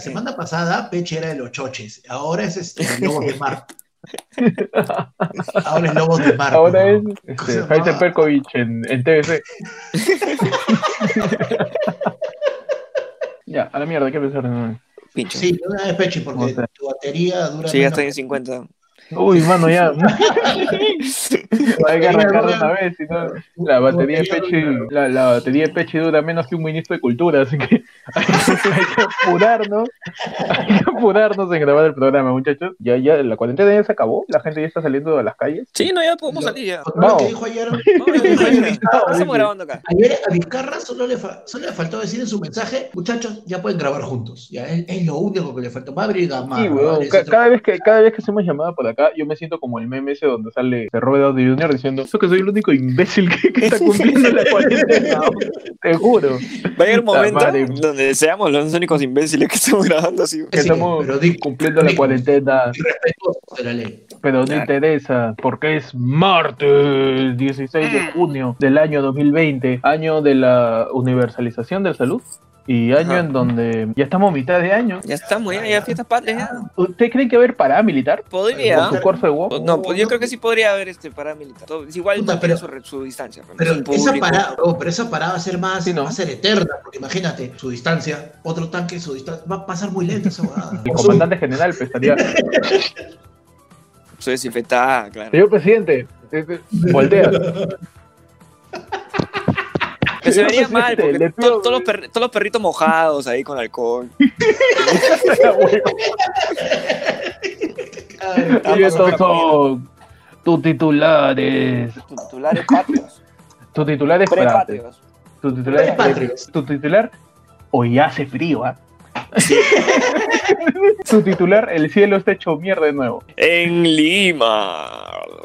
Porque ¿Por la semana pasada Peche era de los choches, ahora es este, Lobos de Mar. Ahora es Lobos de Mar. Ahora ¿no? es ¿Cómo se este, llamaba? Heiser Perkovic en, en TVC. ya, a la mierda, hay que pensar. Pincho. Sí, una vez Peche, ¿Cómo porque tu batería dura Sí, ya menos estoy en 50. Uy, mano, ya. Hay que arrancar una vez, si no, la batería de Peche, la, la batería de Peche dura menos que un ministro de cultura, así que hay, hay que apurarnos, hay que apurarnos en grabar el programa, muchachos. Ya, ya, la cuarentena ya se acabó, la gente ya está saliendo a las calles. Sí, no, ya podemos salir ya. Vamos. que dijo ayer, Estamos grabando acá. ayer a Vizcarra solo le, fa- solo le faltó decir en su mensaje, muchachos, ya pueden grabar juntos. Ya es, es lo único que le faltó. Va a abrir Sí, weón, cada vez que cada vez que hacemos llamada por acá, yo me siento como el meme ese donde sale de Robert Downey Jr. diciendo, yo que soy el único imbécil que, que está cumpliendo la cuarentena, te juro. Va a llegar un momento madre. donde seamos los únicos imbéciles que estamos grabando así. que Sí, estamos cumpliendo la cuarentena, de la ley. pero no interesa, porque es martes 16 de junio del año 2020, año de la universalización de la salud y año Ajá. en donde ya estamos a mitad de año. Ya estamos, ya, ya fiestas patrias, ya. ¿Usted cree que va a haber paramilitar? Podría. ¿Con su cuarzo de huevo? No, pues yo creo que sí podría haber este paramilitar. Todo- es igual Puta, pero- su, distancia. pues, Pero esa, parada, oh, pero esa parada va a ser más, Sí, ¿no? va a ser eterna, porque imagínate, su distancia, otro tanque, su distancia, va a pasar muy lento esa huevada. El comandante general pues, estaría Su desinfectada, claro. Señor presidente, eh, eh, voltea. Que se vería mal, porque le pido- to- todos, los perri- todos los perritos mojados ahí con alcohol. Y estos son tus titulares. Titulares patrios. Tu titular es frase. Prepatrios. Tu titular. Tu titular, hoy hace frío, ¿ah? tu titular, el cielo está hecho mierda de nuevo. En Lima.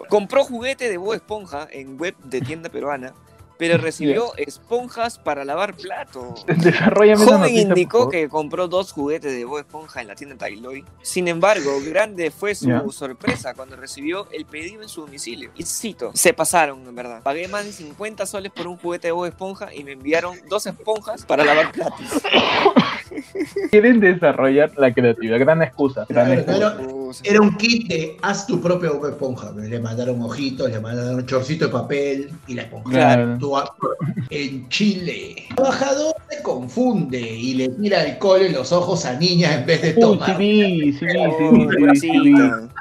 Compró juguete de Bob Esponja en web de tienda peruana, pero recibió esponjas para lavar platos. Joven indicó que compró dos juguetes de Bob Esponja en la tienda Tailoy. Sin embargo, grande fue su sorpresa cuando recibió el pedido en su domicilio. Y cito, se pasaron, en verdad. Pagué más de 50 soles por un juguete de Bob Esponja y me enviaron dos esponjas para lavar platos. Quieren desarrollar la creatividad. Gran excusa. Gran Claro, excusa. Era un kit de haz tu propio Bob esponja. Le mandaron ojitos, le mandaron un chorcito de papel y la esponja. Claro. En Chile, el trabajador se confunde y le tira alcohol en los ojos a niñas en vez de Uy, tomar. sí vi, sí sí sí.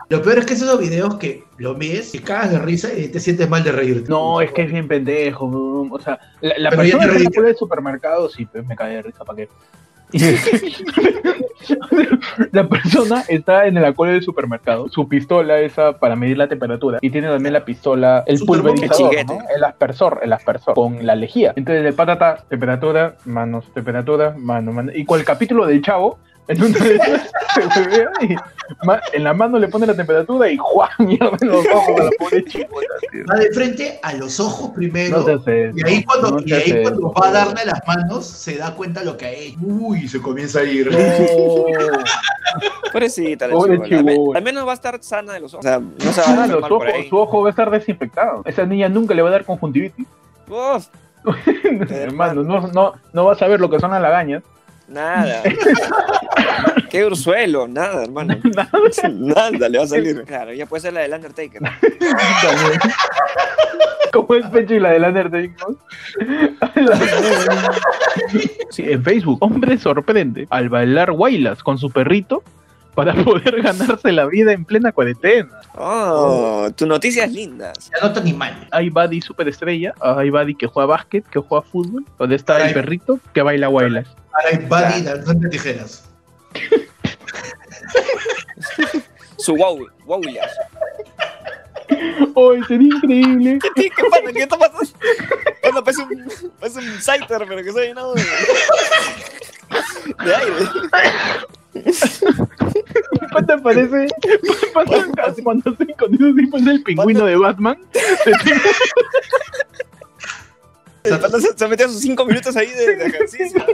Lo peor es que esos videos que lo ves, te cagas de risa y te sientes mal de reírte. No, es que es bien pendejo. O sea, la, la persona que del supermercado, sí, pues, me cae de risa, ¿para qué? la persona está en la cola del supermercado, su pistola esa para medir la temperatura y tiene también la pistola, el Super pulverizador, chiquete. ¿no? el aspersor, el aspersor con la lejía. Entonces el patata, temperatura, manos, temperatura, mano, mano. Y con el capítulo del chavo, en una de esas, se y en la mano le pone la temperatura y ¡juá! mierda en los ojos a la pobre chica. Va de frente a los ojos primero. No se hace y ahí cuando, no y ahí hace cuando va a darle las manos, se da cuenta lo que ha hecho. Uy, se comienza a ir. Pobrecita la Pobre chibola. Al menos va a estar sana de los ojos. O sea, no se va a enfermar los por ojos, ahí. su ojo va a estar desinfectado. Esa niña nunca le va a dar conjuntivitis. Uf, Hermano, no, no, no va a saber lo que son las lagañas. Nada. Qué ursuelo, nada, hermano. Nada le va a salir. Claro, ya puede ser la del Undertaker. Como el pecho y la del Undertaker. Sí, en Facebook, hombre sorprende al bailar guaylas con su perrito para poder ganarse la vida en plena cuarentena. Oh, tus noticias lindas. Ya no está ni mal. Hay Buddy superestrella, hay Buddy que juega básquet, que juega fútbol, donde está Ay. el perrito que baila guaylas. Ahora hay Buddy danzante tijeras. Su wow, wowlias. ¡Ay, sería increíble! ¿Qué, qué pasa? ¿Qué está pasando? Bueno, parece un, parece un Scyther, pero que se ha llenado de, de aire. ¿Qué te parece? Cuando, cuando se con esos tipos del pingüino de Batman. Se, se metió sus cinco minutos ahí de, de ejercicio.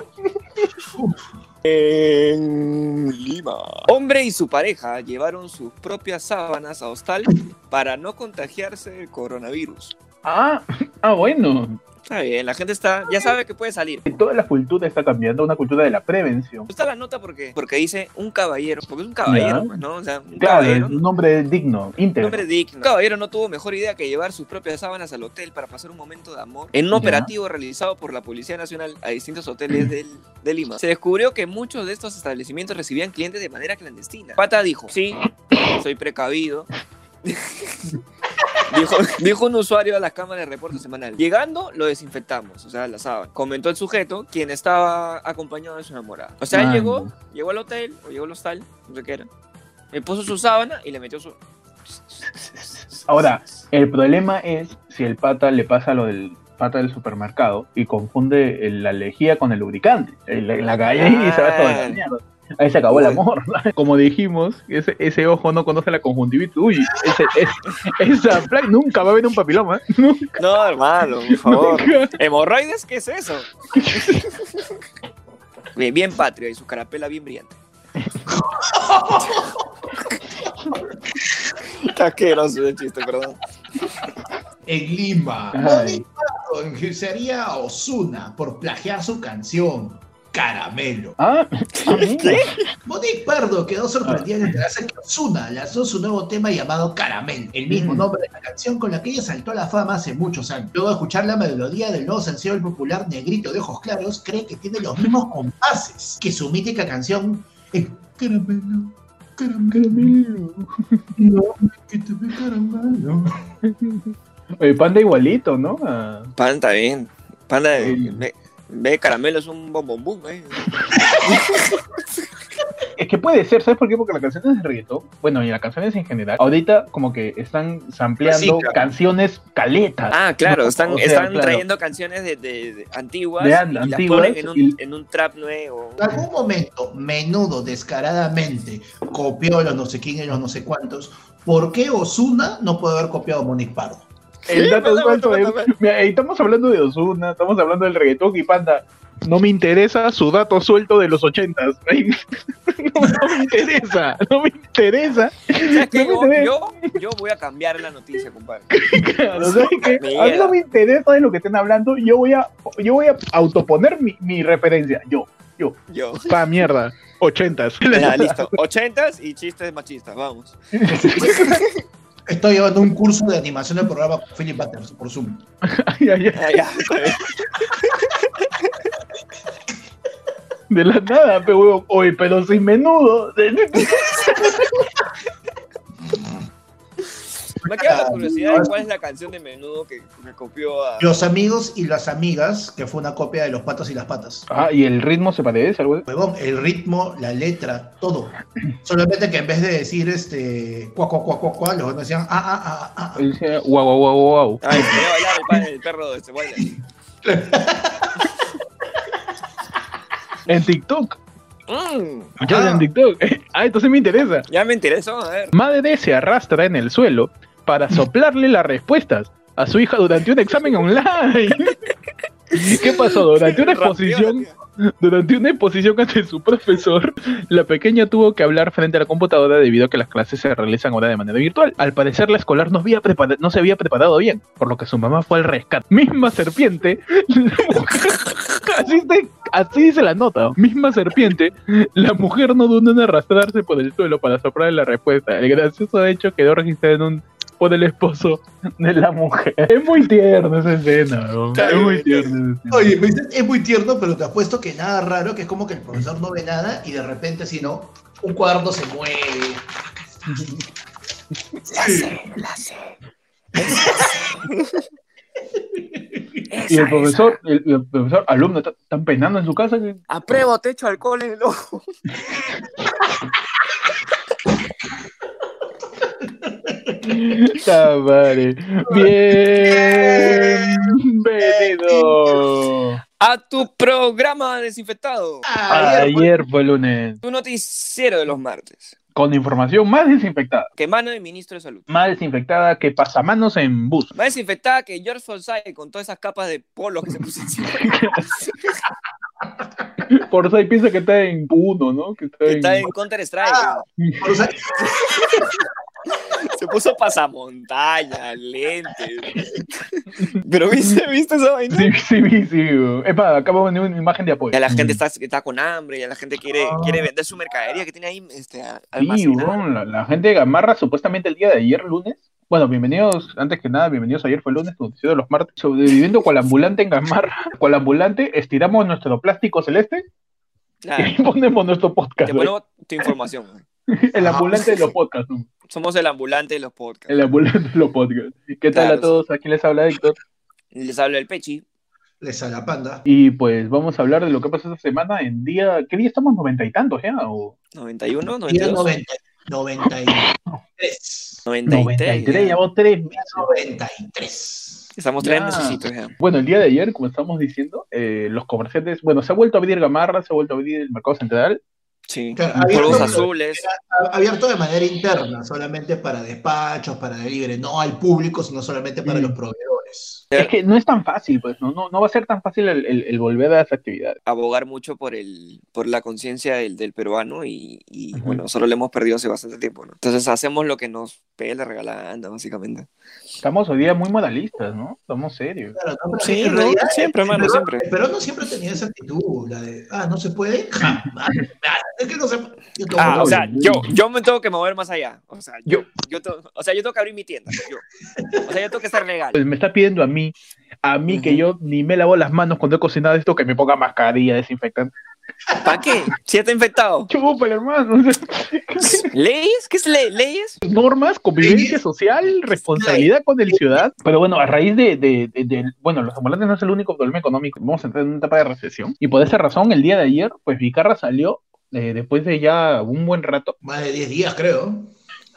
En Lima. Hombre y su pareja llevaron sus propias sábanas a hostal para no contagiarse del coronavirus. Ah, ah, bueno. Está bien, la gente está, ya sabe que puede salir. Toda la cultura está cambiando a una cultura de la prevención. Está la nota porque, porque dice un caballero, porque es un caballero, pues, ¿no? O sea, un Claro, caballero. un nombre digno, Un íntegro. hombre digno. Un caballero no tuvo mejor idea que llevar sus propias sábanas al hotel para pasar un momento de amor en un Ya. operativo realizado por la Policía Nacional a distintos hoteles del- de Lima. Se descubrió que muchos de estos establecimientos recibían clientes de manera clandestina. Pata dijo, sí, soy precavido. Dijo, dijo un usuario a las cámaras de reporte semanal. Llegando, lo desinfectamos, o sea, la sábana. Comentó el sujeto, quien estaba acompañado de su enamorada. O sea, él llegó, llegó al hotel, o llegó al hostal, no sé qué era. Le puso su sábana y le metió su... Ahora, el problema es si el pata le pasa lo del pata del supermercado y confunde la lejía con el lubricante la, la calle y se va toda la mierda. Ahí se acabó el amor. Como dijimos, ese, ese ojo no conoce la conjuntivitis. Uy, ese, esa plaga nunca va a haber un papiloma. Nunca. No, hermano, por favor. ¿Hemorroides? ¿Qué es eso? Bien, bien patrio y su carapela bien brillante. Está asqueroso ese chiste, perdón. En Lima, Ay. Monique Pardo enjuiciaría a Osuna por plagiar su canción Caramelo. Ah, ah. Monique Pardo quedó sorprendida al enterarse que Osuna lanzó su nuevo tema llamado Caramelo, el mismo Mm. nombre de la canción con la que ella saltó a la fama hace muchos años. Luego de escuchar la melodía del nuevo sencillo del popular Negrito de Ojos Claros, cree que tiene los mismos compases que su mítica canción Caramelo, Caramelo, no me quites mi caramelo. El panda igualito, ¿no? Ah, Panda está bien. Panda Sí. ve, ve caramelo es un bombombum, eh. Es que puede ser, ¿sabes por qué? Porque la canción es de reggaetón. Bueno, y las canciones en general. Ahorita como que están sampleando canciones caletas. Ah, claro, No, están, o sea, están claro. trayendo canciones de, de- de antiguas De y an- las antiguas ponen en un, y- en un trap nuevo. En algún momento, menudo, descaradamente, copió los no sé quién y los no sé cuántos. ¿Por qué Osuna no puede haber copiado a Monique Pardo? El dato suelto es- aguanta. Mira, eh, estamos hablando de Ozuna, estamos hablando del reggaetón y panda. No me interesa su dato suelto de los ochentas. No, no me interesa, no me interesa. Yo, interesa. yo, yo voy a cambiar la noticia, compadre. Claro, ¿sabes qué? Me A mí no me interesa de lo que estén hablando. Yo voy a, yo voy a autoponer mi, mi referencia. Yo, yo, Yo. pa mierda. Ochentas. Ya, listo. Ochentas y chistes machistas, vamos. Estoy llevando un curso de animación del programa con Philip Butters por Zoom. Ay, ay, ay. De la nada, pero. Oye, pero sin menudo. Me queda la curiosidad de cuál es la canción de menudo que me copió a. Los amigos y las amigas, que fue una copia de los patos y las patas. Ah, y el ritmo se parece, algo. Huevón, el ritmo, la letra, todo. Solamente que en vez de decir este cuá, cuá, cuá, cuá, cuá, los otros decían ah, ah, ah, ah, ah. Decía, guau, guau, guau, guau. Ay, quería bailar el, pan- el perro de este baile. En TikTok. Mm, Muchachos, Ah. en TikTok. Ah, entonces me interesa. ya me interesó, a ver. Madre se arrastra en el suelo para soplarle las respuestas a su hija durante un examen online. ¿Qué pasó? Durante una exposición, durante una exposición ante su profesor, la pequeña tuvo que hablar frente a la computadora debido a que las clases se realizan ahora de manera virtual. Al parecer la escolar no, había no se había preparado bien, por lo que su mamá fue al rescate. Misma serpiente, la mujer- así, se- así dice la nota, misma serpiente, la mujer no dudó en arrastrarse por el suelo para soplar la respuesta. El gracioso hecho quedó registrado en un por el esposo de la mujer. Es muy tierno esa escena. Está es muy tierno. esa escena. Oye, me dices, es muy tierno, pero te apuesto que nada raro, que es como que el profesor no ve nada y de repente, si no, un cuaderno se mueve. Y el profesor, el, el profesor, alumno, está- están penando en su casa. que- Apruebo, te echo alcohol en el ojo. Está madre. Bienvenido. A tu programa desinfectado. Ayer, Ayer fue lunes. Tu noticiero de los martes. Con información más desinfectada. Que mano del ministro de salud. Más desinfectada que pasamanos en bus. Más desinfectada que George Forsyth con todas esas capas de polo que se puso encima. Por eso ahí piensa que está en uno, ¿no? Que está Que en... Está en Counter Strike. Ah. Se puso pasamontaña, lentes. Pero viste, viste esa vaina. Sí, sí, sí, sí. Epa, acabo de poner una imagen de apoyo. Ya la gente está, está con hambre, ya la gente quiere, Ah. quiere vender su mercadería que tiene ahí este, Sí, weón, la, la gente de Gamarra supuestamente el día de ayer, lunes. Bueno, bienvenidos, antes que nada, bienvenidos ayer fue lunes, noticiero de los martes. Sobreviviendo cual ambulante en Gamarra. Cual ambulante, estiramos nuestro plástico celeste y Claro, ahí ponemos nuestro podcast. te ponemos tu información. El ambulante de los podcasts. ¿no? Somos el ambulante de los podcasts. El ambulante de los podcasts. ¿Qué tal Claro, a todos? Aquí les habla Héctor. Les habla el Pechi. Les a la panda. Y pues vamos a hablar de lo que pasó esta semana en día. ¿Qué día estamos? ¿Noventa y tantos ya? ¿O 91, Día 92, 90, 93. 93. 93? ya. Llevamos tres meses. 93. Estamos tres Ya. mesecitos ya. Bueno, el día de ayer, como estamos diciendo, eh, los comerciantes, bueno, se ha vuelto a abrir Gamarra, se ha vuelto a abrir el mercado central. Sí. Claro, Polvos azules. Abierto de manera interna, solamente para despachos, para delivery, no al público, sino solamente para Mm. los proveedores. Es que no es tan fácil, pues, no, no, no va a ser tan fácil el, el- el volver a esa actividad. abogar mucho por el por la conciencia del, del peruano y, y, Ujú. bueno, nosotros lo hemos perdido hace bastante tiempo, ¿no? Entonces hacemos lo que nos pegue la regalada, básicamente. Estamos hoy día muy moralistas, ¿no? Estamos serios. Claro, no, pero Sí, en ¿no? realidad, Siempre, hermano, siempre. El peruano siempre tenido esa actitud, la de, ah, no se puede, jamás. Es que no se Ah, o sea, yo, yo me tengo que mover más allá. O sea, yo, Yo. yo, tengo- o sea, yo tengo que abrir mi tienda. Yo. O sea, yo tengo que ser legal. Pues me está pidiendo a mí, a mí que yo ni me lavo las manos cuando he cocinado esto, que me ponga mascarilla, desinfectante. ¿Para qué? Si ya está infectado. Chúpale, hermano. ¿Leyes? ¿Qué es ley? ¿Leyes? normas, convivencia social, responsabilidad con el ciudad. Pero bueno, a raíz de, de- de- de- bueno, los ambulantes no es el único problema económico. Vamos a entrar en una etapa de recesión. Y por esa razón, el día de ayer, pues Vicarra salió eh, después de ya un buen rato. Más de 10 días, creo.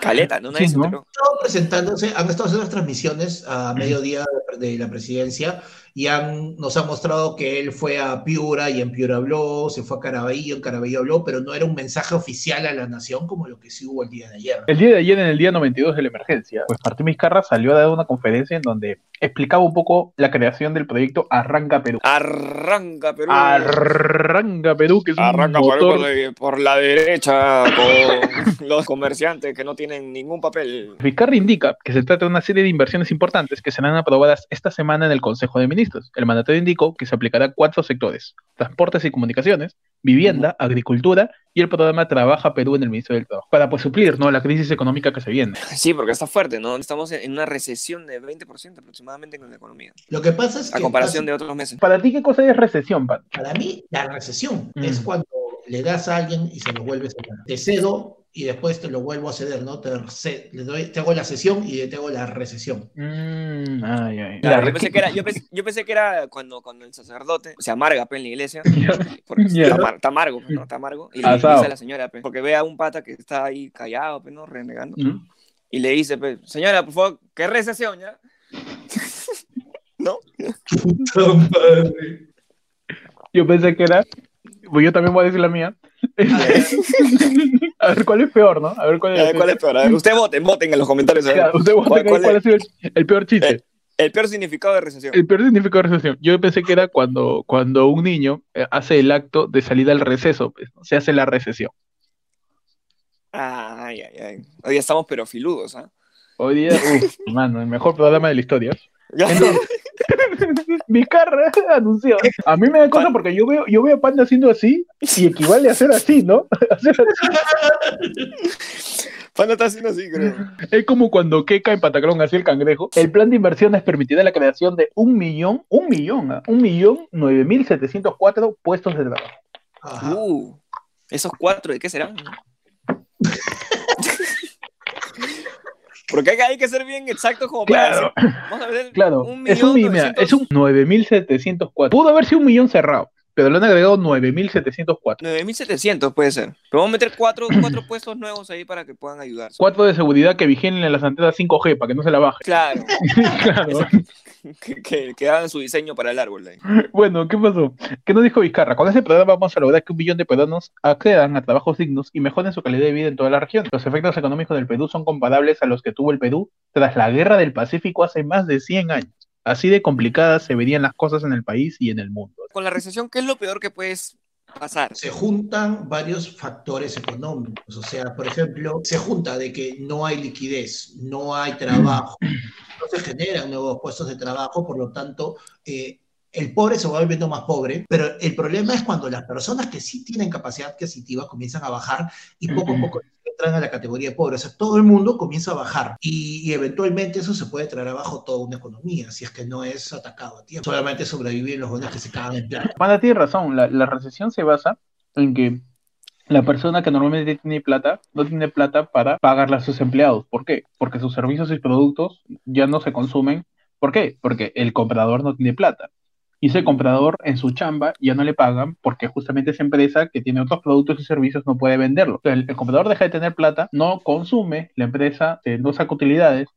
Caleta, ¿no? Sí, ¿no? estado presentándose, han estado haciendo las transmisiones a mediodía de la presidencia y han, nos han mostrado que él fue a Piura y en Piura habló, se fue a Caraballo, en Caraballo habló, pero no era un mensaje oficial a la nación como lo que sí hubo el día de ayer. El día de ayer, en el día 92 de la emergencia, pues Martín Vizcarra salió a dar una conferencia en donde explicaba un poco la creación del proyecto Arranca Perú. Arranca, Perú. Arranca Perú, que es un Arranca por, motor por- por la derecha con los comerciantes que no tienen ningún papel. Vizcarra indica que se trata de una serie de inversiones importantes que serán aprobadas esta semana en el Consejo de Ministros. El mandatario indicó que se aplicará a cuatro sectores: transportes y comunicaciones, vivienda, agricultura y el programa Trabaja Perú en el Ministerio del Trabajo, para pues suplir ¿no? la crisis económica que se viene. Sí, porque está fuerte, ¿no? Estamos en una recesión de 20% aproximadamente con la economía, Lo que pasa es a que comparación de otros meses. Para ti, ¿qué cosa es recesión, Pat? para mí la recesión Mm. es cuando le das a alguien y se lo vuelves a dar. Te cedo y después te lo vuelvo a ceder, ¿no? Te, le doy, te hago la cesión y te hago la recesión. Mm, ay, ay. Claro, La yo, pensé que era, yo, pensé, yo pensé que era cuando, cuando el sacerdote se amarga pe, en la iglesia, porque Ya. está, amar- está amargo, pe, ¿no? Está amargo, y le Asado. dice a la señora, pe, porque ve a un pata que está ahí callado, pe, ¿no? Renegando, Mm. y le dice, pe, señora, por favor, ¿qué recesión ya? ¿No? Yo pensé que era. Pues yo también voy a decir la mía. a ver cuál es peor, ¿no? A ver cuál A es, ver, ¿Cuál es peor? A ver, ustedes voten, voten en los comentarios. a ver. Usted vote ¿Cuál- cuál cuál ha sido el, el peor chiste. Eh, El peor significado de recesión. El peor significado de recesión. Yo pensé que era cuando, cuando un niño eh, hace el acto de salida al receso, pues, ¿no? se hace la recesión. Ay, ay, ay. Hoy estamos pero filudos, ¿ah? Hoy día, uff, mano, el mejor programa de la historia. Entonces, mi carra anunció. A mí me da cosa porque yo veo, yo veo a Panda haciendo así y equivale a hacer así, ¿no? Hacer así. Panda está haciendo así, creo. Es como cuando Keka en Pataclón hacía el cangrejo. El plan de inversiones permitirá la creación de un millón, un millón, ¿ah? un millón nueve mil setecientos cuatro puestos de trabajo. Ajá. Uh, esos cuatro, ¿de qué serán? Porque hay, que- ser bien exactos como para Claro. decir, vamos a ver, Claro, un es un, millón mira, novecientos- es un 9.704. Pudo haber sido un millón cerrado, pero le han agregado 9.704. 9.700 puede ser. Pero vamos a meter cuatro, cuatro puestos nuevos ahí para que puedan ayudar. Cuatro de seguridad que vigilen las antenas 5G para que no se la baje. Claro, claro. que, que, que hagan su diseño para el árbol. ahí. Bueno, ¿qué pasó? ¿Qué nos dijo Vizcarra? Con ese programa vamos a lograr que un millón de peruanos accedan a trabajos dignos y mejoren su calidad de vida en toda la región. Los efectos económicos del Perú son comparables a los que tuvo el Perú tras la guerra del Pacífico hace más de 100 años. Así de complicadas se verían las cosas en el país y en el mundo. Con la recesión, ¿qué es lo peor que puedes pasar. se juntan varios factores económicos. O sea, por ejemplo, se junta de que no hay liquidez, no hay trabajo, no se generan nuevos puestos de trabajo, por lo tanto, eh, el pobre se va volviendo más pobre, pero el problema es cuando las personas que sí tienen capacidad adquisitiva comienzan a bajar y poco a poco entran a la categoría de pobre. O sea, todo el mundo comienza a bajar y, y eventualmente eso se puede traer abajo toda una economía, si es que no es atacado a tiempo. Solamente sobreviven los buenos que se cagan en plata. Panda tiene razón, la, la recesión se basa en que la persona que normalmente tiene plata no tiene plata para pagarle a sus empleados. ¿Por qué? Porque sus servicios y productos ya no se consumen. ¿Por qué? Porque el comprador no tiene plata. Y ese comprador en su chamba ya no le pagan porque justamente esa empresa que tiene otros productos y servicios no puede venderlo. El, el comprador deja de tener plata, no consume, la empresa eh, no saca utilidades,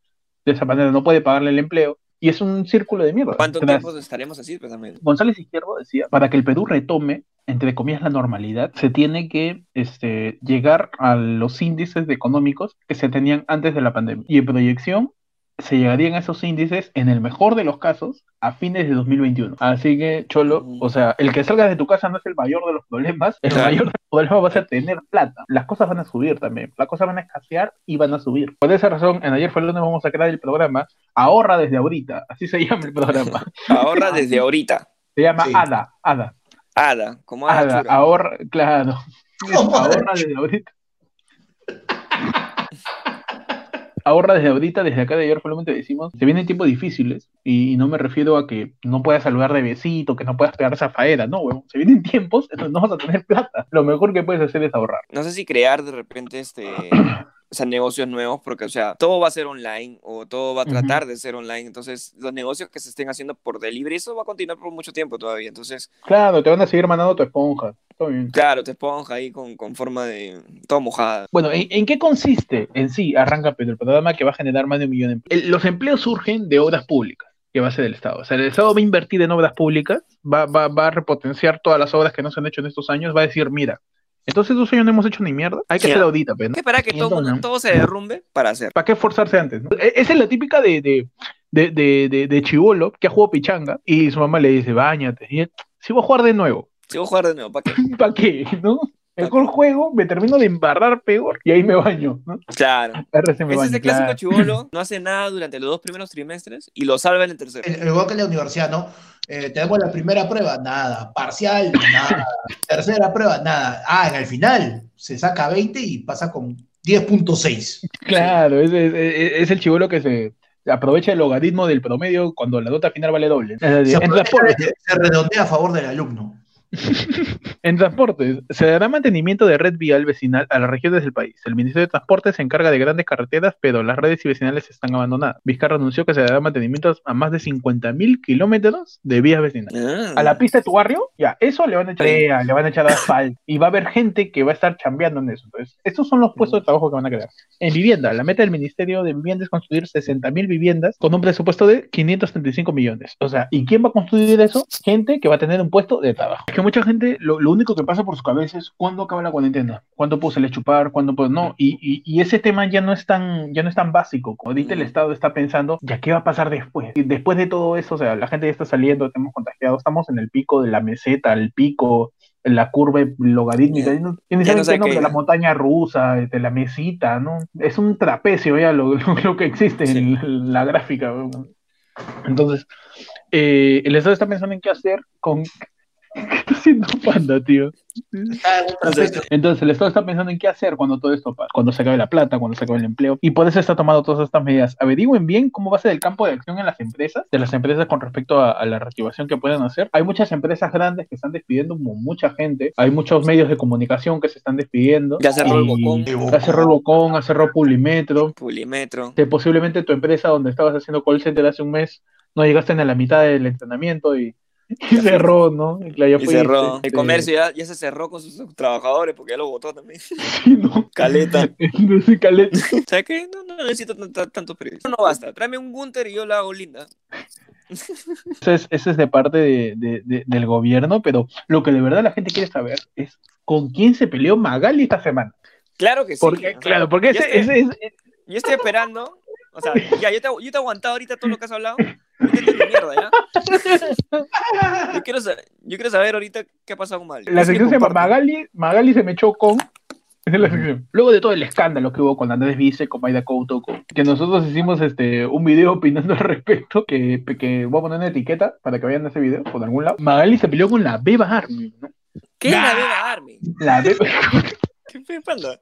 de esa manera no puede pagarle el empleo y es un círculo de mierda. ¿Cuánto Tras- tiempo estaremos así? Pues? González Izquierdo decía, para que el Perú retome, entre comillas, la normalidad, se tiene que este, llegar a los índices de económicos que se tenían antes de la pandemia. Y en proyección se llegarían a esos índices, en el mejor de los casos, a fines de 2021. Así que, Cholo, o sea, el que salgas de tu casa no es el mayor de los problemas, el Claro. mayor de los problemas va a ser tener plata. Las cosas van a subir también, las cosas van a escasear y van a subir. Por esa razón, en Ayer fue el lunes vamos a crear el programa Ahorra desde ahorita, así se llama el programa. Ahorra desde ahorita. Se llama Sí. ADA, ADA. Ada, como Ada ahorra, claro. Ahorra desde ahorita. Ahorra desde ahorita, desde acá de ayer solamente decimos, se vienen tiempos difíciles y, y no me refiero a que no puedas saludar de besito, que no puedas pegar esa faena, no, huevón. Se vienen tiempos en donde no vas a tener plata. Lo mejor que puedes hacer es ahorrar. No sé si crear de repente este. O sea, negocios nuevos, porque, o sea, todo va a ser online o todo va a tratar Ujú. de ser online. Entonces, los negocios que se estén haciendo por delivery, eso va a continuar por mucho tiempo todavía. Entonces, Claro, te van a seguir mandando tu esponja. Todo bien. claro, te esponja ahí con, con forma de. todo mojada. Bueno, ¿en, en qué consiste en sí Arranca Pedro, el programa que va a generar más de un millón de empleos? El- los empleos surgen de obras públicas, que va a ser el Estado. O sea, el Estado va a invertir en obras públicas, va, va, va a repotenciar todas las obras que no se han hecho en estos años, va a decir, mira, entonces estos años no hemos hecho ni mierda, hay que Ya. hacer audita, pero ¿Qué para que todo, todo se derrumbe para hacer? ¿Para qué esforzarse antes? no? E- Esa es la típica de, de, de, de, de, de chivolo que ha jugado pichanga y su mamá le dice, bañate. Y él, si voy a jugar de nuevo, Si voy a jugar de nuevo, ¿para qué? ¿para qué? ¿No? Mejor juego, me termino de embarrar peor y ahí me baño. ¿no? Claro. Ese es el clásico claro. chivolo, no hace nada durante los dos primeros trimestres y lo salva en el tercero. El- Igual que en la universidad, ¿no? Eh, tenemos la primera prueba, nada. Parcial, nada. Tercera prueba, nada. Ah, en el final se saca 20 y pasa con 10.6. Claro, es, es- es- es el chivolo que se aprovecha el logaritmo del promedio cuando la nota final vale doble. Se, se redondea a favor del alumno. En transportes, se dará mantenimiento de red vial vecinal a las regiones del país. El Ministerio de Transportes se encarga de grandes carreteras, pero las redes y vecinales están abandonadas. Vizcarra anunció que se dará mantenimiento a más de 50.000 kilómetros de vías vecinales. Ah. A la pista de tu barrio, ya, eso le van a echar, brea, le van a echar asfalto y va a haber gente que va a estar chambeando en eso. Entonces, estos son los puestos de trabajo que van a crear. En vivienda, la meta del Ministerio de Vivienda es construir 60.000 viviendas con un presupuesto de 535 millones. O sea, ¿y quién va a construir eso? Gente que va a tener un puesto de trabajo. Que mucha gente, lo, lo único que pasa por su cabeza es ¿cuándo acaba la cuarentena? ¿Cuándo puedo salir a chupar? ¿Cuándo puedo? No, y, y, y ese tema ya no es tan, ya no es tan básico. Como ahorita el Estado está pensando, ¿ya qué va a pasar después? Y después de todo eso, o sea, la gente ya está saliendo, estamos contagiados, estamos en el pico de la meseta, el pico, la curva logarítmica, Ya. y no, Ya sé qué. la montaña rusa, de la mesita, ¿no? Es un trapecio ya lo, lo- lo que existe Sí. en la gráfica. Entonces, eh, el Estado está pensando en qué hacer con... ¿Qué está haciendo Panda, tío? Entonces el Estado está pensando en qué hacer cuando todo esto pase, cuando se acabe la plata, cuando se acabe el empleo, y por eso está tomando todas estas medidas. Averigüen bien cómo va a ser el campo de acción en las empresas, de las empresas con respecto a, a la reactivación que pueden hacer. Hay muchas empresas grandes que están despidiendo mu- mucha gente, hay muchos medios de comunicación que se están despidiendo. Ya cerró el Bocón. Ya cerró el Bocón, ha cerrado Pulimetro, Pulimetro. que posiblemente tu empresa donde estabas haciendo call center hace un mes no llegaste ni a la mitad del entrenamiento y, y cerró, ¿no? Y, ya cerró. El este, comercio ya, ya se cerró con sus trabajadores porque ya lo votó también. sí, ¿no? Caleta. Caleta. ¿Sabes qué? No, no necesito tan- tan- tantos periodistas. No basta. Tráeme un Gunter y yo la hago linda. Eso es, eso es de parte de- de- de- del gobierno, pero lo que de verdad la gente quiere saber es con quién se peleó Magali esta semana. Claro que sí. Porque, o sea, claro, porque yo ese, estoy- ese es- Yo estoy esperando. O sea, ya, yo te, yo te he aguantado ahorita todo lo que has hablado. Yo quiero, sa- yo quiero saber ahorita qué ha pasado con Magali. La sección se llama. Magali, Magali se me echó con. Luego de todo el escándalo que hubo con Andrés Vice, con Maida Couto, con- que nosotros hicimos este un video opinando al respecto, que, que voy a poner una etiqueta para que vean ese video por algún lado. Magali se peleó con la Beba Army, ¿no? ¿Qué es la. Beba Army? La Beba... ¿Qué pe- panda?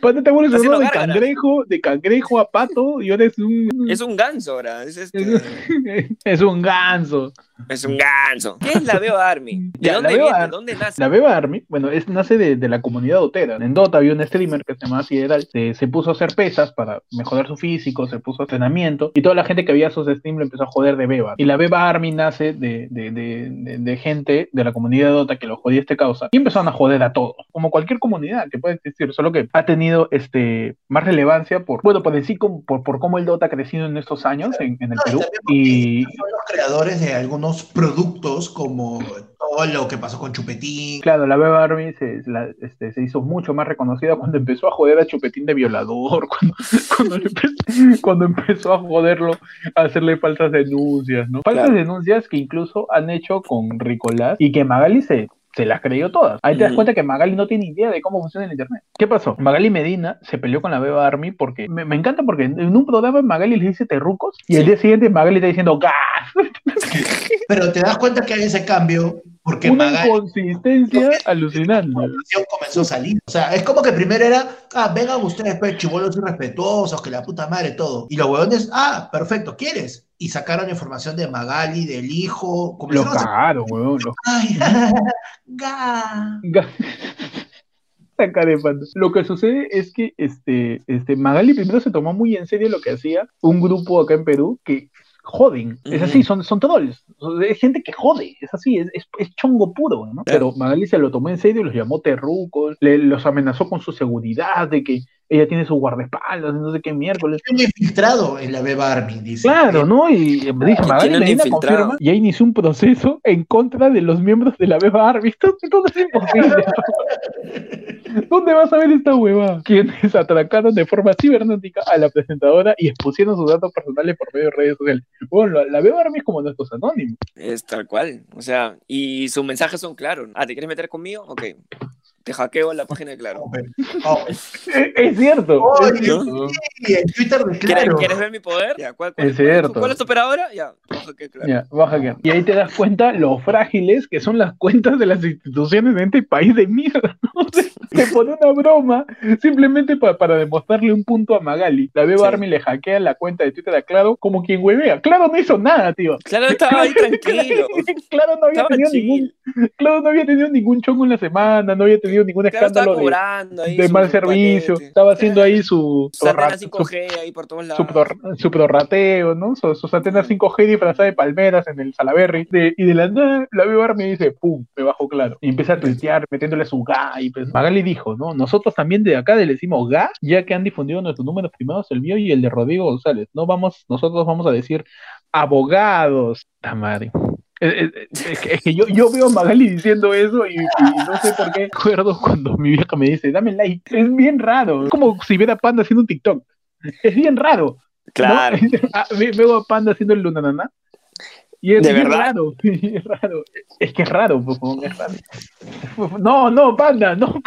¿Cuándo te vuelves Está haciendo de cangrejo, de cangrejo a pato y ahora es un... Es un ganso ahora. Es, este, es un ganso. Es un ganso. ¿Qué es la Beba Army? ¿De Ya, dónde Beba viene? Ar- ¿Dónde nace? La Beba Army, bueno, es, nace de, de la comunidad dotera. En Dota había un streamer que se llamaba Sideral, se, se puso a hacer pesas para mejorar su físico, se puso a entrenamiento, y toda la gente que veía sus streams le empezó a joder de Beba. Y la Beba Army nace de, de, de, de- de gente de la comunidad Dota que lo jodía este causa, y empezaron a joder a todos, como cualquier comunidad que puede existir, solo que ha tenido este más relevancia por, bueno, por decir, por, por cómo el Dota ha crecido en estos años en, en el Perú. Y, creadores de algunos productos como todo lo que pasó con Chupetín. Claro, la Beba Army se, la- este, se hizo mucho más reconocida cuando empezó a joder a Chupetín de violador, cuando, cuando, empe- cuando empezó a joderlo, a hacerle falsas denuncias, ¿no? Falsas Claro. denuncias que incluso han hecho con Ricolás y que Magali se, se las creyó todas. Ahí te das Mm. cuenta que Magali no tiene idea de cómo funciona el internet. ¿Qué pasó? Magali Medina se peleó con la Beba Army porque me, me encanta porque en un programa Magali le dice terrucos y el día siguiente Magali está diciendo gas. Pero te das cuenta que hay ese cambio porque Una Magali inconsistencia alucinante. comenzó a salir. O sea, es como que primero era, ah, vengan ustedes, pues, chibolos irrespetuosos, que la puta madre, todo. Y los huevones, ah, perfecto, ¿quieres? Y sacaron información de Magali, del hijo. Lo cagaron, weón. Lo Ay, ga. Ga- Saca de panda. Lo que sucede es que este, este Magali primero se tomó muy en serio lo que hacía un grupo acá en Perú que joden. Es así, son, son trolls. Es gente que jode. Es así, es, es, es chongo puro, ¿no? Pero Magali se lo tomó en serio, los llamó terrucos, le, los amenazó con su seguridad, de que ella tiene su guardaespaldas, no sé qué miércoles. Un infiltrado en la Beba Army, dice. Claro, ¿no? Y dice, Ah, Magali Medina infiltrado. confirma, y ahí inició un proceso en contra de los miembros de la Beba Army. Esto, todo es imposible. ¿Dónde vas a ver esta hueva? Quienes atracaron de forma cibernética a la presentadora y expusieron sus datos personales por medio de redes sociales. Bueno, la, la Beba Army es como nuestros anónimos. Es tal cual. O sea, y sus mensajes son claros. Ah, ¿te quieres meter conmigo? Ok. Te hackeo la página de Claro. Oh, Es, es cierto. Oye, es cierto. sí, el Twitter de ¿Quieres, Claro. ¿Quieres ver mi poder? Ya, ¿cuál, cuál, Es cuál cierto. ¿Cuál es tu operadora? Ya. Claro. Ya, baja aquí. Y ahí te das cuenta lo frágiles que son las cuentas de las instituciones en este país de mierda. ¿no? Te pone una broma simplemente pa- para demostrarle un punto a Magali. La Beba Sí. Army le hackea la cuenta de Twitter a Claro como quien huevea. Claro no hizo nada, tío. Claro, estaba ahí tranquilo. Claro no había Estaba tenido chill. ningún, claro no había tenido ningún chongo en la semana, no había tenido ningún Claro, escándalo de, su mal servicio. paquete. Estaba haciendo ahí su, Su antena prorra- su- 5G ahí por todos lados. su, pror- su prorrateo, ¿no? Su- sus antenas 5G disfrazadas de palmeras en el Salaberry. De- y de la nada, la Beba Army dice, ¡pum! Me bajo claro. Y empieza a tuitear, metiéndole su ga. Y pues, Magali dijo, ¿no? Nosotros también de acá le decimos ga, ya que han difundido nuestros números primados, el mío y el de Rodrigo González. No vamos, nosotros vamos a decir abogados. Tamari. Es, es- es que, es que yo, yo veo a Magali diciendo eso y, y no sé por qué recuerdo cuando mi vieja me dice, dame like. Es bien raro. Es como si viera a Panda haciendo un TikTok. Es bien raro. ¿no? Claro. Ah, ve- Veo a Panda haciendo el lunanana. Y es, ¿De y es verdad? raro, es raro. Es que es raro, es raro. No, no, Panda, no.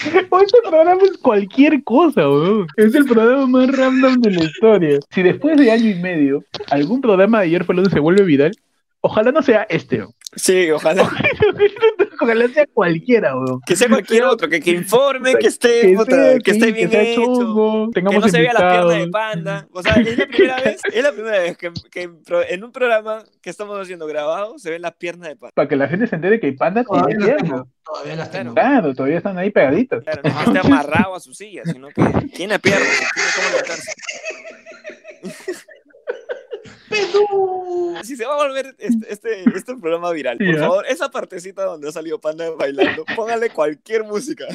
O Este programa es cualquier cosa, weón. Es el programa más random de la historia. Si después de año y medio algún programa de ayer fue donde se vuelve viral, ojalá no sea este. weón. Sí, ojalá. Ojalá sea cualquiera, weón. Que sea cualquier otro, que, que informe, que esté, Que, puta, sea, que esté bien sea hecho. chongo, Que no se vea la pierna de panda. O sea, es la primera vez, es la primera vez que, que en un programa que estamos haciendo grabado se ven las piernas de panda. Para que la gente se entere que Panda Todavía tiene piernas. tengo. Todavía las tengo. Claro, todavía están ahí pegaditas. Claro, no es que esté amarrado a su silla, sino que tiene piernas, tiene cómo levantarse. Perú. Si se va a volver este, este, este programa viral, por favor, esa partecita donde ha salido Panda bailando, póngale cualquier música.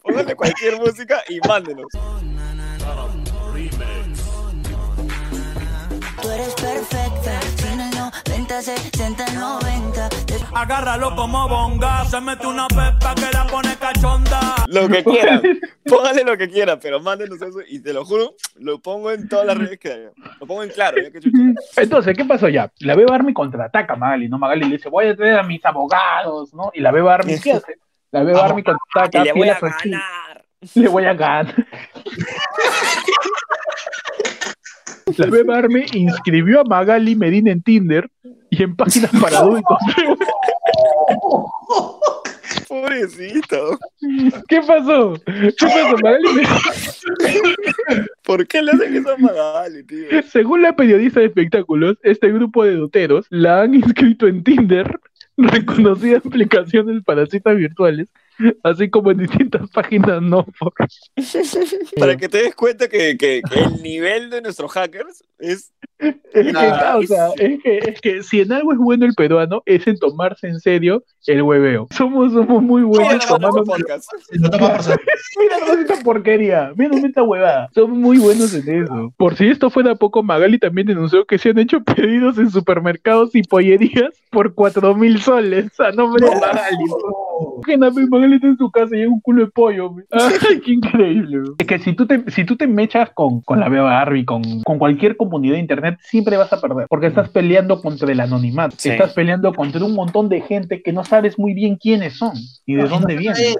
Póngale cualquier música y mándenos. Tú eres perfecta, sin el 90 50, 60, 90. Agárralo como bonga, se mete una pepa que la pone cachonda. Lo que quieran. Póngale lo que quieran, pero mándenos eso y te lo juro, lo pongo en todas las redes que haya. Lo pongo en claro, ya que chucha. Entonces, ¿qué pasó ya? La Beba Army contraataca a Magali, ¿no? Magali le dice, voy a traer a mis abogados, ¿no? Y la Beba Army, ¿qué hace? La Beba Army contraataca, le voy a ganar. Le voy a ganar. La Beba Army inscribió a Magali Medina en Tinder y en páginas para adultos. Pobrecito. ¿Qué pasó? ¿Qué pasó? Magali ¿Por qué le hacen eso a Magali, tío? Según la periodista de espectáculos, este grupo de doteros la han inscrito en Tinder, reconocidas aplicaciones para citas virtuales, así como en distintas páginas no. Para que te des cuenta que, que- que el nivel de nuestros hackers es. Es que, Ah, o sea, es que, es que si en algo es bueno el peruano, es en tomarse en serio el hueveo. Somos, somos muy buenos tomando. podcast. Mira esta porquería, mira esta huevada. Somos muy buenos en eso. Por si esto fuera poco, Magali también denunció que se han hecho pedidos en supermercados y pollerías por cuatro mil soles a nombre de Magali. Imagínate, Magali está en su casa y hay un culo de pollo. Ay, qué increíble. Es que si tú te, si tú te mechas con, con la Beba Barbie, con, con cualquier comunidad de internet, siempre vas a perder. Porque estás peleando contra el anonimato. Sí. Estás peleando contra un montón de gente que no sabes muy bien quiénes son y de No, dónde no vienen.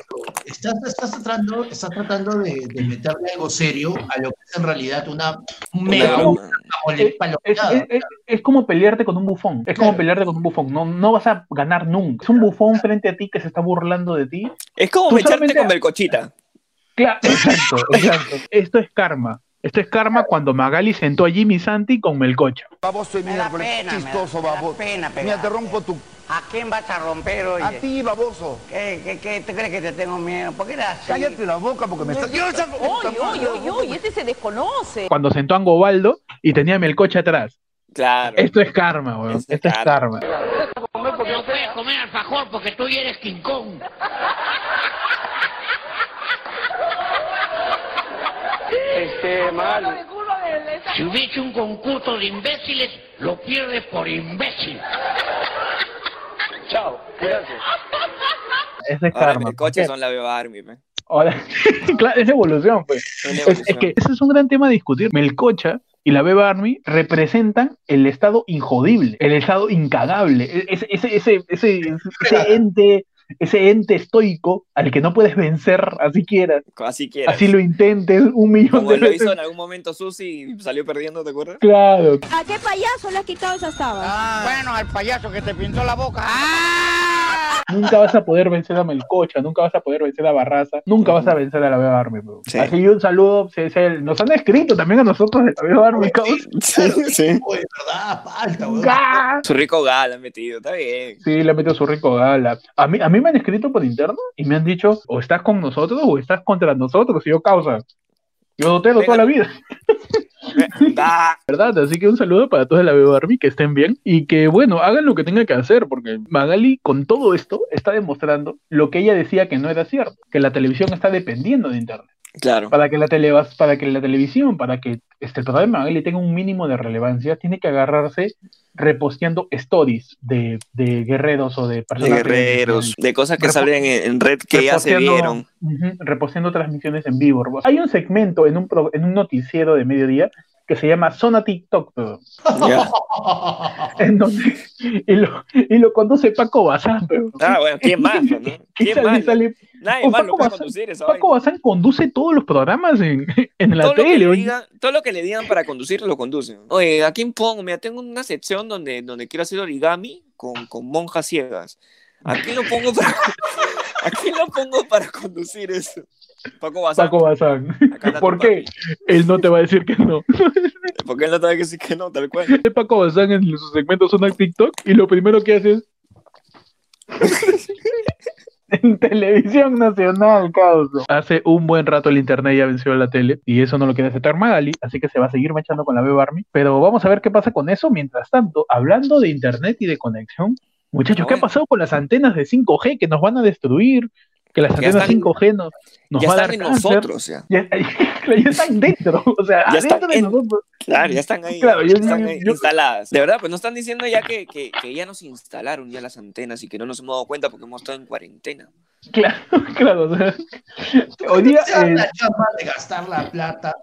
Estás, estás tratando, estás tratando de, de meterle algo serio a lo que es en realidad una mega Una- una mole- Es, es- es- es como pelearte con un bufón. Es como Claro. pelearte con un bufón. No, no vas a ganar nunca. Es un bufón frente a ti que se está burlando de ti. Es como Tú mecharte solamente- con Melcochita. Claro, exacto, exacto. Esto es karma. Esto es karma cuando Magali sentó a Jimmy Santi con Melcocha. Baboso y miércoles, pena, chistoso baboso. pena Mira, pegar. te rompo tu... ¿A quién vas a romper, oye? A ti, baboso. ¿Qué, qué, qué, ¿Tú crees que te tengo miedo? ¿Por qué eres así? Cállate la boca porque me estás... Oye, oye, oye, este se desconoce. Cuando sentó a Angobaldo y tenía a Melcocha atrás. Claro. Esto es karma, weón. Esto es Esto es karma. No puedes comer alfajor porque tú eres King Kong. Este, Magali. Si hubiera hecho un concurso de imbéciles, lo pierdes por imbécil. Chao, gracias. Es Ahora karma. Melcocha ¿Por qué? son la Beba Army. Ahora- claro, es evolución, pues. Es, que ese es un gran tema a discutir. Melcocha y la Beba Army representan el estado injodible, el estado incagable, e- ese, ese, ese, ese, ese ente, ese ente estoico al que no puedes vencer así quieras, Así quieras. así lo intentes un millón Como de lo veces. hizo en algún momento Susi y salió perdiendo, ¿te acuerdas? Claro, ¿A qué payaso le has quitado esas tabas? Ah. Bueno, al payaso que te pintó la boca. ¡Ah! Nunca vas a poder vencer a Melcocha, nunca vas a poder vencer a Barraza, nunca vas a vencer a la Beba Army. bro. Sí. Así que un saludo, se- se- nos han escrito también a nosotros de la Beba Army. Sí, sí. Oye, verdad, falta. Su rico gal han metido, está bien. Sí, le metió su rico gala. A mí, a mí me han escrito por interno y me han dicho, o estás con nosotros o estás contra nosotros. Y yo, causa. Yo dotero toda la vida, Da. ¿verdad? Así que un saludo para todos de la Beba Army, que estén bien y que, bueno, hagan lo que tengan que hacer, porque Magali, con todo esto, está demostrando lo que ella decía que no era cierto, que la televisión está dependiendo de internet. Claro. Para que la, tele, para que la televisión, para que este, el programa de Magali tenga un mínimo de relevancia, tiene que agarrarse reposteando stories de, de guerreros o de De personas. guerreros, de cosas que salen en, red que ya se vieron. Ujú, reposteando transmisiones en vivo. Hay un segmento en un, pro- en un noticiero de mediodía que se llama Zona TikTok, Ya. en donde, y, lo, y lo conduce Paco Bazán. pero- Ah, bueno, ¿quién más? no? ¿Quién sale- más? sale- Nadie más Paco lo puede Bazán- conducir esa Paco vaina. Bazán conduce todos los programas en, en la Todo lo, tele. le oye. digan, todo lo que le digan para conducir, lo conducen. Oye, ¿a quién pongo? Mira, tengo una sección donde, donde quiero hacer origami con, con monjas ciegas. ¿A quién lo pongo para, ¿a quién lo pongo para conducir eso? Paco Bazán. Paco Bazán. ¿Por qué? Él no te va a decir que no. Porque él no te va a decir que no, tal cual. Paco Bazán en sus segmentos Zona TikTok y lo primero que hace es. en televisión nacional, causa. Hace un buen rato el internet ya venció a la tele y eso no lo quiere aceptar Magali, así que se va a seguir machando con la Beba Army. Pero vamos a ver qué pasa con eso. Mientras tanto, hablando de internet y de conexión, muchachos, ¿qué ha pasado con las antenas de 5G que nos van a destruir? Que las antenas están- 5G nos, nos ya va a están dar en cáncer. nosotros, ya. Ya, ya están dentro, o sea, Ya están adentro de en- nosotros. Claro, ya están ahí, Claro, yo- están yo- ahí yo- instaladas. De verdad, pues nos están diciendo ya que, que, que ya nos instalaron ya las antenas y que no nos hemos dado cuenta porque hemos estado en cuarentena. Claro, claro, o sea, hoy día, ¿Se dan eh, la chamba de gastar la plata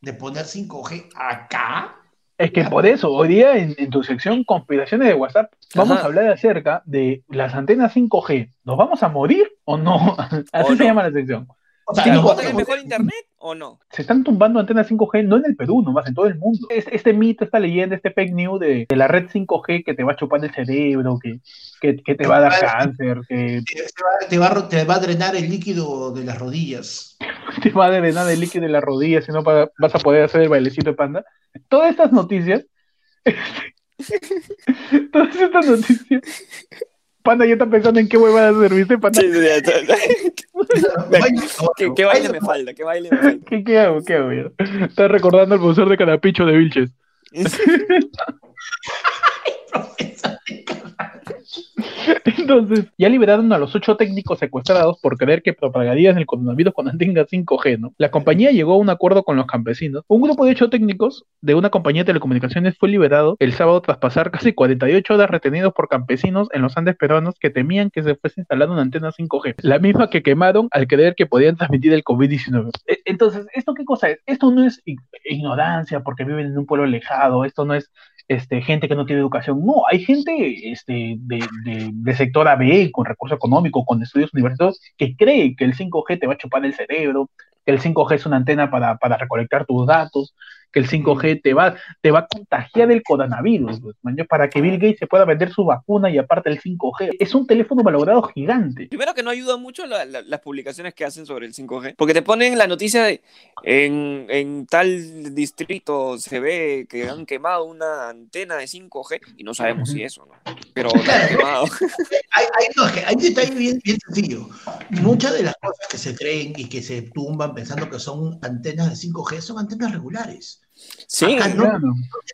de poner 5G acá? Es que por eso, hoy día en, en tu sección conspiraciones de WhatsApp, vamos Ajá. a hablar acerca de las antenas 5G. ¿Nos vamos a morir o no? Así O se no. llama la sección. O sea, ¿Que nos nos va a vamos tener a- mejor internet o no? Se están tumbando antenas 5G no en el Perú, nomás en todo el mundo. Es- Este, mito, esta leyenda, este fake news de, de la red 5G que te va a chupar el cerebro, que, que, que te va a dar cáncer, que te, va, te va a- te va a drenar el líquido de las rodillas. te va a drenar el líquido de la rodilla, si no vas a poder hacer el bailecito de panda. Todas estas noticias, todas estas noticias, Panda ya está pensando en qué huevada serviste, Panda. ¿Qué, qué baile me falta? ¿Qué baile me falta? ¿Qué, qué hago? ¿Qué hago? Estás recordando al profesor de Carapicho de Vilches. Entonces, ya liberaron a los ocho técnicos secuestrados por creer que propagarían el coronavirus cuando tenga 5G, ¿no? La compañía llegó a un acuerdo con los campesinos. Un grupo de ocho técnicos de una compañía de telecomunicaciones fue liberado el sábado tras pasar casi 48 horas retenidos por campesinos en los Andes peruanos que temían que se fuese instalada una antena 5G, la misma que quemaron al creer que podían transmitir el COVID-19. E- Entonces, ¿esto qué cosa es? Esto no es ig- ignorancia porque viven en un pueblo alejado, esto no es este, gente que no tiene educación. No, hay gente este, de, de, sector AB, con recurso económico, con estudios universitarios, que cree que el 5G te va a chupar el cerebro, que el 5G es una antena para, para recolectar tus datos, que el 5G te va, te va a contagiar el coronavirus, pues, man, para que Bill Gates se pueda vender su vacuna y aparte el 5G. Es un teléfono valorado gigante. Primero que no ayuda mucho la- la- las publicaciones que hacen sobre el 5G, porque te ponen la noticia de en, en tal distrito se ve que han quemado una antena de 5G y no sabemos si eso, ¿no? Pero la han quemado. Hay, hay, no, es que hay un detalle bien, bien sencillo. Muchas de las cosas que se creen y que se tumban pensando que son antenas de 5G son antenas regulares. Sí, Acá no, Claro.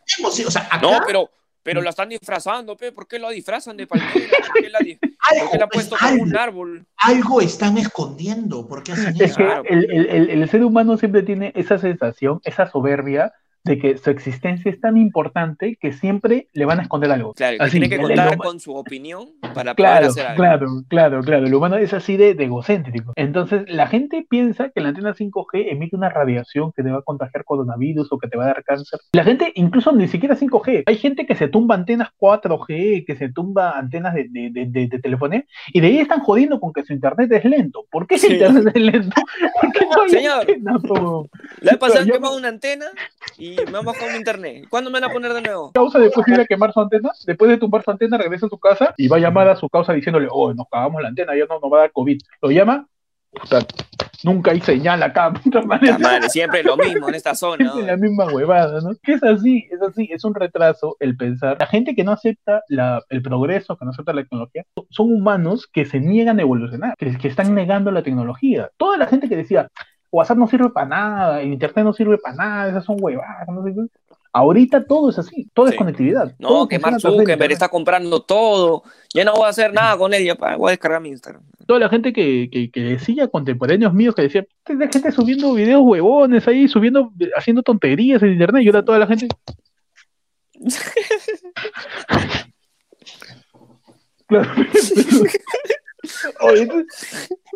tenemos, o sea, acá no, pero, pero la están disfrazando, pe, ¿por qué la disfrazan de palmera? ¿Por qué la, di- por qué algo, la han pues, puesto como un árbol? algo están escondiendo. ¿Por qué hacen Es que Claro. el, el- el- el ser humano siempre tiene esa sensación, esa soberbia de que su existencia es tan importante que siempre le van a esconder algo. Claro, que Así, tiene que contar con su opinión para poder Claro, hacer algo. claro, claro, claro. El humano es así de, de egocéntrico. Entonces, la gente piensa que la antena 5G emite una radiación que te va a contagiar coronavirus o que te va a dar cáncer. La gente, incluso ni siquiera 5G. Hay gente que se tumba antenas 4G, que se tumba antenas de, de, de, de- telefonía, y de ahí están jodiendo con que su internet es lento. ¿Por qué su Sí. internet es lento? Porque no hay Señor. antena, po. La vez pasada quemado una antena y me han bajado mi internet. ¿Cuándo me van a poner de nuevo? causa después de ir a quemar su antena, después de tumbar su antena, regresa a su casa y va a llamar a su causa diciéndole, oh, nos cagamos la antena, ya no nos va a dar COVID. Lo llama, puta, nunca hay señal acá, puta madre. La madre, siempre lo mismo en esta zona. Es la misma huevada, ¿no? Que es así, es así, es un retraso el pensar. La gente que no acepta la- el progreso, que no acepta la tecnología, son humanos que se niegan a evolucionar, que, que están negando la tecnología. Toda la gente que decía, WhatsApp no sirve para nada, el Internet no sirve para nada, esas son huevadas, no sé qué. Ahorita todo es así, todo es Sí. conectividad. No, que Mark Zuckerberg está comprando todo. Ya no voy a hacer nada con él, ya voy a descargar mi Instagram. Toda la gente que, que, que decía, contemporáneos míos, que decía, la gente subiendo videos huevones ahí, subiendo, haciendo tonterías en internet, y ahora toda la gente. Claro. Oye,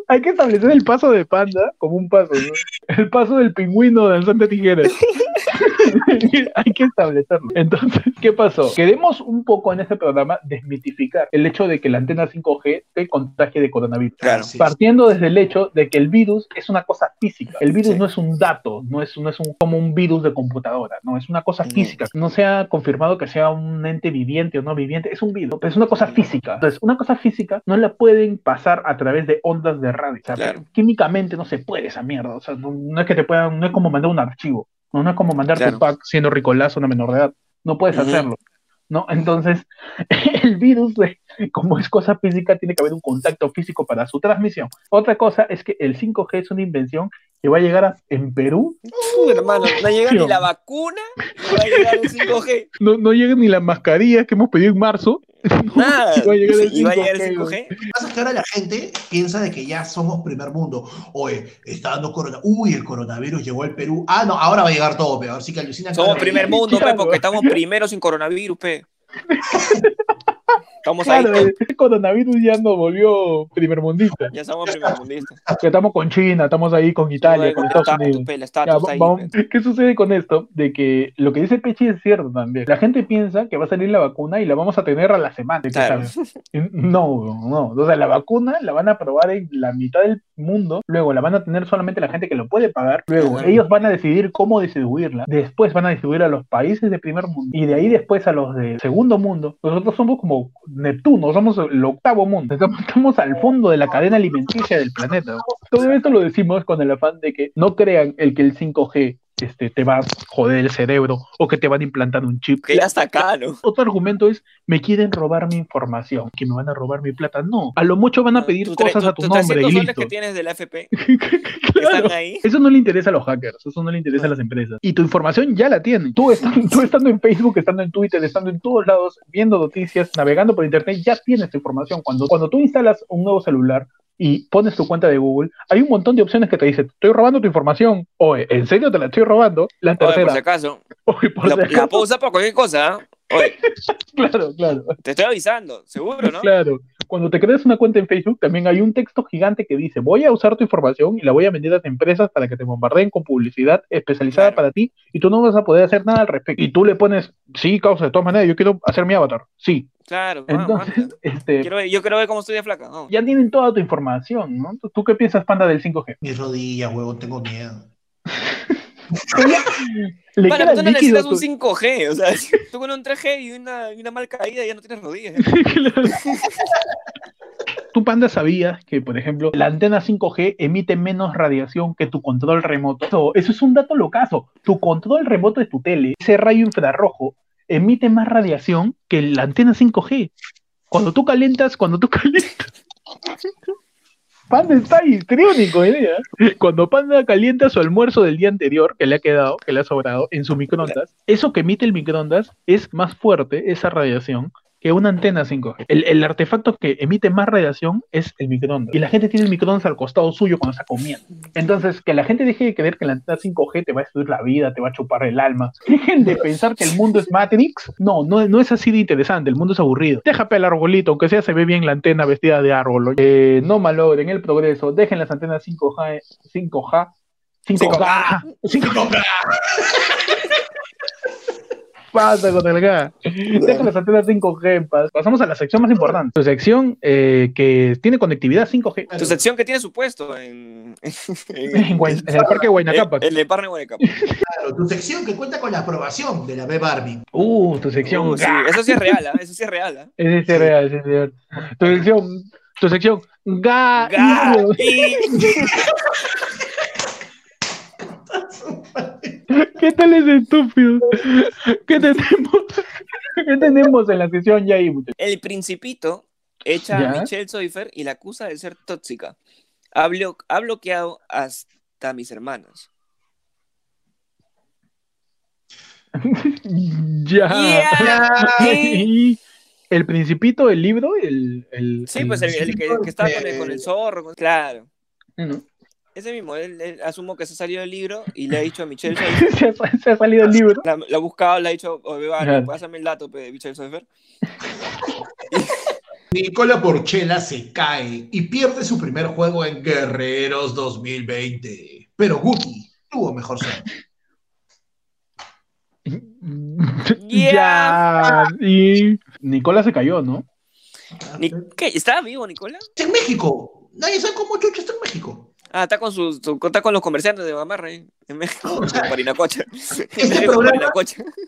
hay que establecer el paso de panda como un paso, ¿no? El paso del pingüino danzante tijeras. hay que establecerlo. Entonces, ¿qué pasó? Queremos un poco en este programa desmitificar el hecho de que la antena 5G te contagie de coronavirus. Claro. Sí. Partiendo desde el hecho de que el virus es una cosa física. El virus Sí. no es un dato, no es, no es un, como un virus de computadora, no, es una cosa No. física. No se ha confirmado que sea un ente viviente o no viviente, es un virus, pero es una cosa física. Entonces, una cosa física no la pueden pasar a través de ondas de radio. O sea, Claro. químicamente no se puede esa mierda. O sea, no, no es que te puedan, no es como mandar un archivo, no, no es como mandar Claro. tu pack siendo ricolazo a una menor de edad. No puedes hacerlo. ¿no? Entonces, el virus, como es cosa física, tiene que haber un contacto físico para su transmisión. Otra cosa es que el 5G es una invención que va a llegar a- en Perú, Uh, hermano, no llega ni la vacuna, no va a llegar el 5G. no, no llegan ni las mascarillas que hemos pedido en marzo. Nada. Y va a llegar el Y va a llegar el 5G. 5G. Lo que pasa es que ahora la gente piensa de que ya somos primer mundo. Oye, está dando corona. Uy, el coronavirus llegó al Perú. Ah, no, ahora va a llegar todo peor. Así que alucina. Somos primer mundo, pe, porque estamos primero sin coronavirus, pe. Estamos Claro, ahí, el coronavirus ya nos volvió primermundista. ya somos primermundistas. Estamos con China, estamos ahí con Italia, con La Estados Unidos. Ya, ahí, vamos- pe. ¿Qué sucede con esto? De que lo que dice Pechi es cierto también. La gente piensa que va a salir la vacuna y la vamos a tener a la semana. Claro. No, no. O sea, la vacuna la van a probar en la mitad del mundo, luego la van a tener solamente la gente que lo puede pagar, luego Claro. ellos van a decidir cómo distribuirla, después van a distribuir a los países de primer mundo y de ahí después a los de segundo mundo. Nosotros somos como Neptuno, somos el octavo mundo. Estamos, al fondo de la cadena alimenticia del planeta. Todo esto lo decimos con el afán de que no crean el que el 5G este, te va a joder el cerebro o que te van a implantar un chip. Que ya está acá, ¿no? Otro argumento es, me quieren robar mi información, que me van a robar mi plata. No, a lo mucho van a pedir Tus tre- cosas a tu nombre 300 y listo. que tienes de la FP, que Claro. están ahí. Eso no le interesa a los hackers, eso no le interesa a las empresas. Y tu información ya la tienen. Tú, est- tú estando en Facebook, estando en Twitter, estando en todos lados, viendo noticias, navegando por Internet, ya tienes tu información. Cuando, cuando tú instalas un nuevo celular y pones tu cuenta de Google, hay un montón de opciones que te dicen, estoy robando tu información. Oye, ¿en serio te la estoy robando? La Oye, por tercera. si acaso. Oye, por La, si la acaso. puedo usar para cualquier cosa, ¿ah? Oye, Claro, claro. te estoy avisando, seguro, ¿no? Claro, cuando te creas una cuenta en Facebook, también hay un texto gigante que dice, voy a usar tu información y la voy a vender a empresas para que te bombardeen con publicidad especializada Claro. para ti y tú no vas a poder hacer nada al respecto. Y tú le pones, sí, causa, de todas maneras, yo quiero hacer mi avatar. Sí. Claro, Entonces, anda. este, Quiero ver- yo quiero ver cómo estoy de flaca. vamos. ya tienen toda tu información, ¿no? ¿Tú- ¿Tú qué piensas, Panda, del 5G? Mis rodillas, huevón, tengo miedo. Le queda tú no líquido necesitas un tu- 5G, o sea, tú con un 3G y una, y una mal caída ya no tienes rodillas. ¿Tú, Panda, sabías que, por ejemplo, la antena 5G emite menos radiación que tu control remoto? Eso, eso es un dato locazo. Tu control remoto de tu tele, ese rayo infrarrojo, emite más radiación que la antena 5G. Cuando tú calientas, cuando tú calientas. Panda está histriónico, ¿eh? Cuando Panda calienta su almuerzo del día anterior, que le ha quedado, que le ha sobrado, en su microondas, eso que emite el microondas es más fuerte, esa radiación, que una antena 5G. El, el artefacto que emite más radiación es el microondas. Y la gente tiene el microondas al costado suyo cuando está comiendo. Entonces, que la gente deje de creer que la antena 5G te va a destruir la vida, te va a chupar el alma. Dejen de pensar que el mundo es Matrix. No, no, no es así de interesante. El mundo es aburrido. Deja el arbolito, aunque sea se ve bien la antena vestida de árbol. Eh, no malogren el progreso. Dejen las antenas 5G. 5G. 5G. 5G. Pasa con el G. Dejen las antenas 5G en paz. Pasamos a la sección más importante. Tu sección eh, que tiene conectividad 5G. Tu sección que tiene su puesto en, En, Guay- en el parque de Guaynacapa. En el parque Guaynacapa. Claro, tu sección que cuenta con la aprobación de la B Barbie. Uh, tu sección. Uh, sí, eso sí es real, ¿ah? eso sí es real. ¿ah? Ese sí es real, ese sí es real. Tu sección. Tu sección. Ga. Ga- ¿Qué tal es estúpido? ¿Qué tenemos? ¿Qué tenemos en la sesión ya ahí, muchachos? El Principito echa ¿Ya? a Michelle Soifer y la acusa de ser tóxica. Ha, blo- ha bloqueado hasta mis hermanas. Ya. Y el Principito, el libro, el. el Sí, el- pues el, el que, que está con el, con el zorro. con- Claro. No. Ese mismo, él, él asumo que se salió del libro y le ha dicho a Michelle se, ha, se ha salido el libro. La, la ha buscado, le ha dicho, oye, vale, Claro. pásame el dato de Michelle Soifer. Nicola Porchela se cae y pierde su primer juego en Guerreros 2020. Pero Guti tuvo mejor suerte. Ya. Y Nicola se cayó, ¿no? ¿Qué? ¿Estaba vivo, Nicola? Está en México. Nadie sabe cómo Chucho está en México. Ah, está con sus, su- está con los comerciantes de Gamarra ahí, en México, con Parinacocha. este programa-.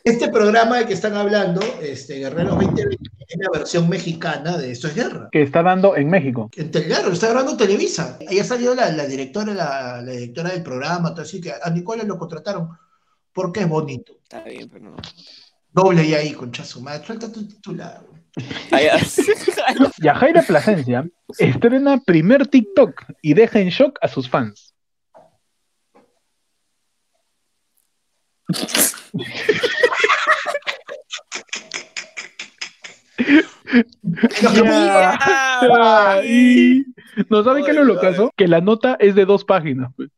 Este programa del que están hablando, este, Guerreros 2020, es la versión mexicana de Esto es Guerra. Que está dando en México. En lo está grabando Televisa. Ahí ha salido la, la directora, la, la directora del programa, todo así que a Nicola lo contrataron porque es bonito. Está bien, pero no. Doble y ahí, concha su madre. Suelta tu titular. Yajaira Plasencia estrena primer TikTok y deja en shock a sus fans. yeah. ¿No sabe qué es lo caso? Que la nota es de dos páginas. Pues.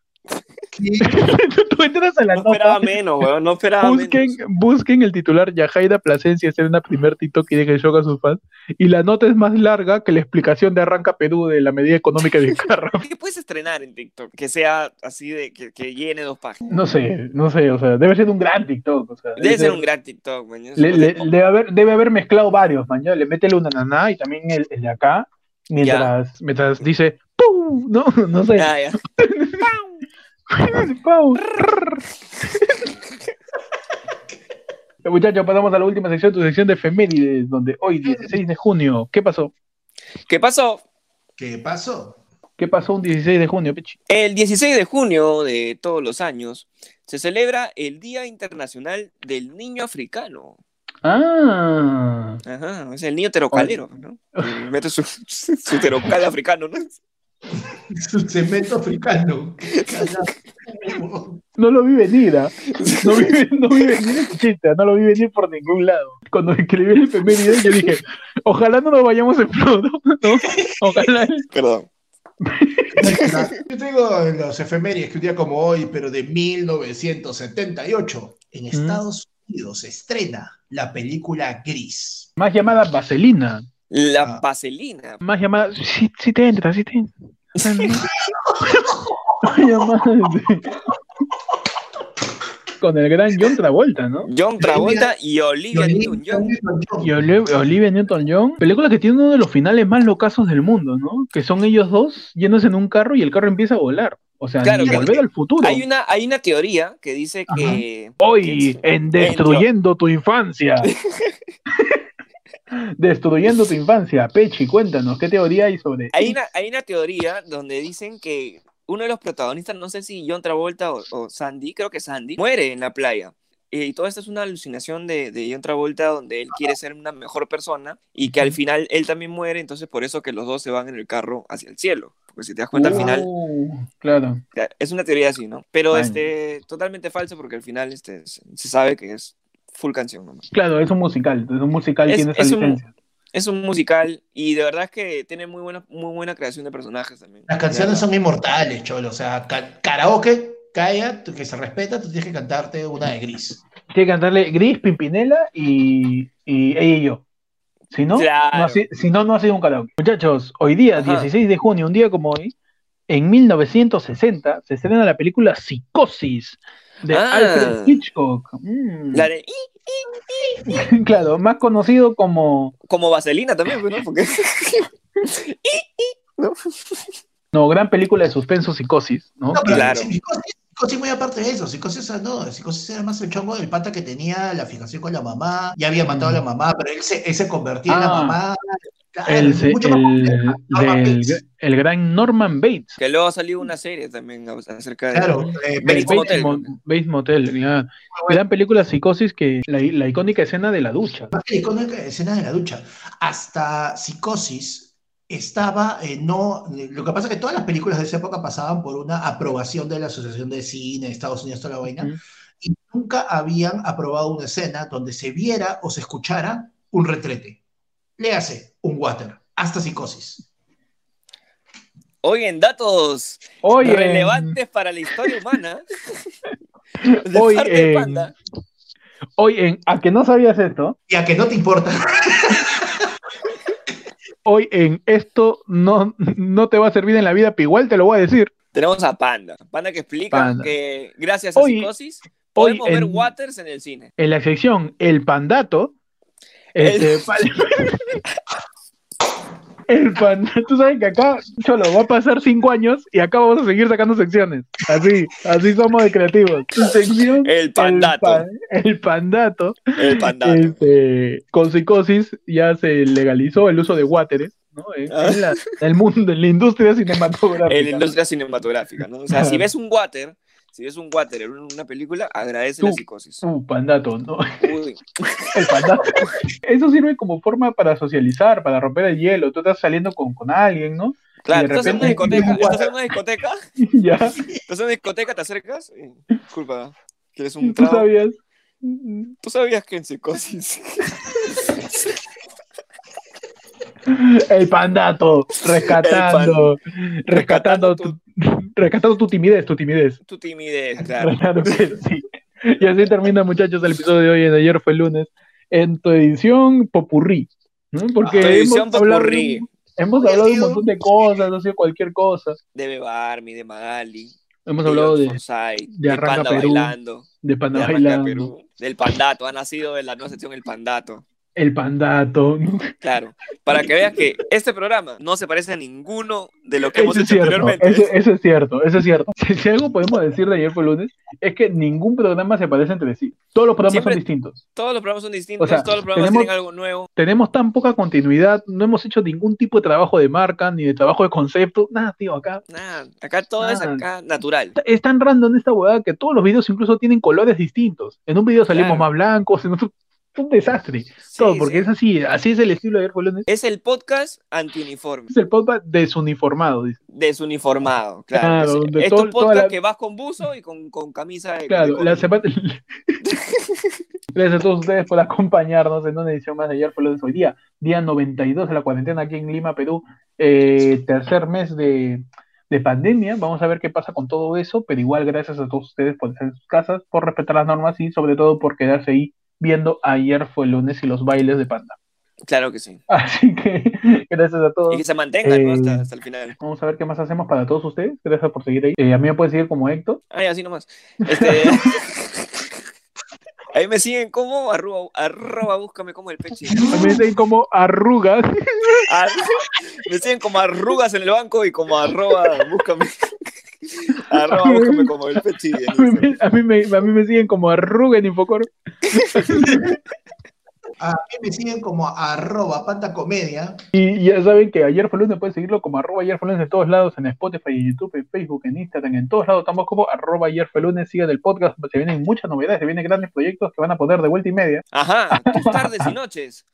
Tú entras a la No esperaba nota, menos, weón, no esperaba busquen, menos. busquen el titular Yajaira Plasencia estrena primer TikTok y deja en shock a sus fans. Y la nota es más larga que la explicación de Arranca Perú de la medida económica del carro. ¿Qué puedes estrenar en TikTok? Que sea así de que, que llene dos páginas. No sé, no sé, o sea, debe ser un gran TikTok. O sea, Debe ser un gran TikTok, man. le- le- debe, haber, debe haber mezclado varios, man. ya, Le métele una naná y también el, el de acá, mientras, mientras dice ¡Pum! No, no sé. Ya, ya. Pau. Muchachos, pasamos a la última sección, tu sección de efemérides, donde hoy, 16 de junio, ¿qué pasó? ¿Qué pasó? ¿Qué pasó? ¿Qué pasó un 16 de junio, Pechi? El 16 de junio de todos los años se celebra el Día Internacional del Niño Africano. Ah, Ajá, es el niño terocalero, ¿no? Mete su, su terocal africano, ¿no? Su cemento africano. No lo vi venir, ¿ah? no, vi, no vi venir ese chiste, no lo vi venir por ningún lado. Cuando escribí el efeméride, yo dije, ojalá no nos vayamos en flodo, ¿no? Ojalá. Perdón. Yo tengo en los efemérides que un día como hoy, pero de 1978, en Estados Unidos se estrena la película Gris. Más llamada Vaselina, La Ah. vaselina. más llamada, sí, sí te entra, sí te entra. Con el gran John Travolta, ¿no? John Travolta y Olivia Newton-John. Y Oli- Olivia Newton-John, película que tiene uno de los finales más locazos del mundo, ¿no? Que son ellos dos yéndose en un carro y el carro empieza a volar. O sea, Claro, volver al futuro. Hay una, hay una teoría que dice que. Hoy en Destruyendo tu Infancia. Destruyendo tu Infancia. Pechi, cuéntanos, ¿qué teoría hay sobre Hay una, hay una teoría donde dicen que uno de los protagonistas, no sé si John Travolta o, o Sandy, creo que Sandy, muere en la playa. Y todo esto es una alucinación de, de John Travolta donde él quiere ser una mejor persona y que al final él también muere, entonces por eso que los dos se van en el carro hacia el cielo. Porque si te das cuenta al final, Uh, claro. es una teoría así, ¿no? Pero Ay. este, totalmente falso porque al final este, se sabe que es full canción nomás. Claro, es un musical. Es un musical Es- tiene esa es un- licencia. Es un musical y de verdad es que tiene muy buena, muy buena creación de personajes también. Las canciones son inmortales, cholo. O sea, ca- karaoke, calla, tú- que se respeta, tú tienes que cantarte una de Gris. Tiene que cantarle Gris, Pimpinela y, y ella y yo. Si no, Claro. no ha si no, no ha sido un karaoke. Muchachos, hoy día, Ajá. 16 de junio, un día como hoy, en 1960, se estrena la película Psicosis de Ah. Alfred Hitchcock. Mm. La de claro, más conocido como. como Vaselina también, pues, ¿no? Porque No, gran película de suspenso Psicosis, ¿no? No, pero Claro. Psicosis, Psicosis muy aparte de eso. Psicosis, ah, no, Psicosis era más el chongo del pata que tenía la fijación con la mamá. Ya había matado a la mamá, pero él se, él se convertía en la Ah. mamá. El, mucho el- compleja. Norman del, Bates. el gran Norman Bates. que luego ha salido una serie también acerca de Claro, eh, Bates Bates, Motel. Mo- Bates Motel, claro. Gran película Psicosis que la, la icónica escena de la ducha. la icónica escena de la ducha. Hasta Psicosis estaba, eh, no, lo que pasa es que todas las películas de esa época pasaban por una aprobación de la Asociación de Cine de Estados Unidos, toda la vaina, y nunca habían aprobado una escena donde se viera o se escuchara un retrete. Léase, un water, hasta Psicosis. Hoy en datos Hoy en, relevantes para la historia humana. de Hoy parte de en- Panda. hoy en A que no sabías esto, Y a que no te importa. hoy en esto no, no te va a servir en la vida, pero igual te lo voy a decir. Tenemos a Panda. Panda que explica Panda. que gracias a Hoy- psicosis hoy podemos ver en- Waters en el cine. En la sección El Pandato, este, el Pandato, tú sabes que acá, Cholo, va a pasar cinco años y acá vamos a seguir sacando secciones. Así, así somos de creativos. Sección El Pandato. pa- El Pandato. El Pandato. Este, con psicosis ya se legalizó el uso de wateres, ¿no? En, Ah. en la- en el mundo, en la industria cinematográfica. En la industria cinematográfica, ¿no? O sea, si ves un water, si ves un water en una película, agradece la Tú. psicosis. Uh, pandato, ¿no? Uy, El pandato. Eso sirve como forma para socializar, para romper el hielo. Tú estás saliendo con, con alguien, ¿no? claro, estás en una discoteca, estás en una discoteca, ya. estás en una discoteca, te acercas, y- disculpa, ¿Quieres un ¿Tú trago? sabías? ¿Tú sabías que en psicosis El pandato, rescatando, rescatando tu, rescatando tu timidez, tu timidez. tu timidez, claro? Sí. Y así termina, muchachos, el episodio de hoy en Ayer fue lunes, en tu edición popurrí. ¿no? Porque Tu edición hemos hablado, popurrí. hemos Hoy ha hablado de un montón de cosas, ha sido cualquier cosa. De Beba Army, de Magali. Hemos hablado de, de Arranca Panda Perú, bailando. de De Panda Bailando, Perú. Del Pandato. Ha nacido en la nueva sección El Pandato. El pandato. ¿no? Claro. Para que veas que este programa no se parece a ninguno de lo que hemos Eso hecho cierto, anteriormente. eso, eso es cierto, eso es cierto. Si, si algo podemos decir de ayer fue lunes, es que ningún programa se parece entre sí. Todos los programas Siempre- son distintos. Todos los programas son distintos, O sea, todos los programas tenemos- tienen algo nuevo. Tenemos tan poca continuidad, no hemos hecho ningún tipo de trabajo de marca, ni de trabajo de concepto, nada, tío, acá. Nada, acá todo es acá natural. Es tan random esta huevada que todos los videos incluso tienen colores distintos. En un video salimos Claro. más blancos, en otro... Un desastre. Sí, todo, porque sí. es así, así es el estilo de lunes. Es el podcast antiuniforme, Es el podcast desuniformado, dice. desuniformado, claro. Claro, es todo- toda podcast la- que vas con buzo y con, con camisa de Claro, de la semana... Gracias a todos ustedes por acompañarnos en una edición más de lunes hoy día, día 92 de la cuarentena aquí en Lima, Perú, eh, tercer mes de, de pandemia. Vamos a ver qué pasa con todo eso, pero igual gracias a todos ustedes por estar en sus casas, por respetar las normas y sobre todo por quedarse ahí viendo ayer fue lunes y los bailes de panda. Claro que sí. Así que gracias a todos. Y que se mantengan ¿no? Eh, hasta, hasta el final. Vamos a ver qué más hacemos para todos ustedes. Gracias por seguir ahí. Eh, a mí me pueden seguir como Héctor. Ay, así nomás. Este... Ahí me siguen como arroba, arroba búscame como el peche. A mí me siguen como arrugas. Ar- me siguen como arrugas en el banco y como arroba búscame. Arroba búscame como el peche. en A mí, me, a mí me- a mí me siguen como arruga en Infocoro. A mí me siguen como arroba pantacomedia. Y ya saben que ayer fue lunes, pueden seguirlo como arroba ayer fue lunes en todos lados, en Spotify, en YouTube, en Facebook, en Instagram, en todos lados estamos como arroba ayer fue lunes, sigan el podcast, se vienen muchas novedades, se vienen grandes proyectos que van a poner de vuelta y media, Ajá, tus tardes y noches.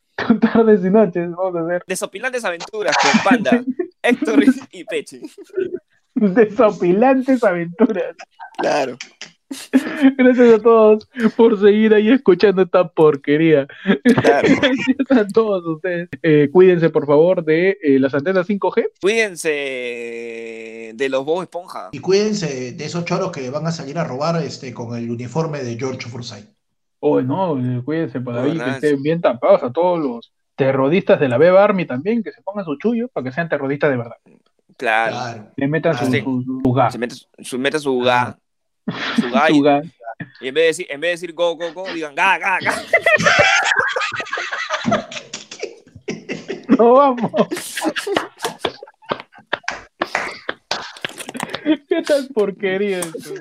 tardes y noches, vamos a hacer Desopilantes aventuras con Panda, Héctor y Peche. desopilantes aventuras. Claro. Gracias a todos por seguir ahí escuchando esta porquería. Claro. Gracias a todos ustedes. Eh, cuídense por favor de eh, las antenas 5G. Cuídense de los Bob Esponja. Y cuídense de esos choros que van a salir a robar este, con el uniforme de George Forsyth. Oh, no, eh, cuídense por ahí, que estén bien tapados a todos los terroristas de la Beba Army también, que se pongan su chullo para que sean terroristas de verdad. Claro. Claro. Le metan su, Ah, sí. su, su ga, Se mete su, mete su ga. Su ga. su Y, ga. y en vez de decir, en vez de decir go, go, go, digan ga, ga, ga. No vamos. ¿Qué tal porquería esto?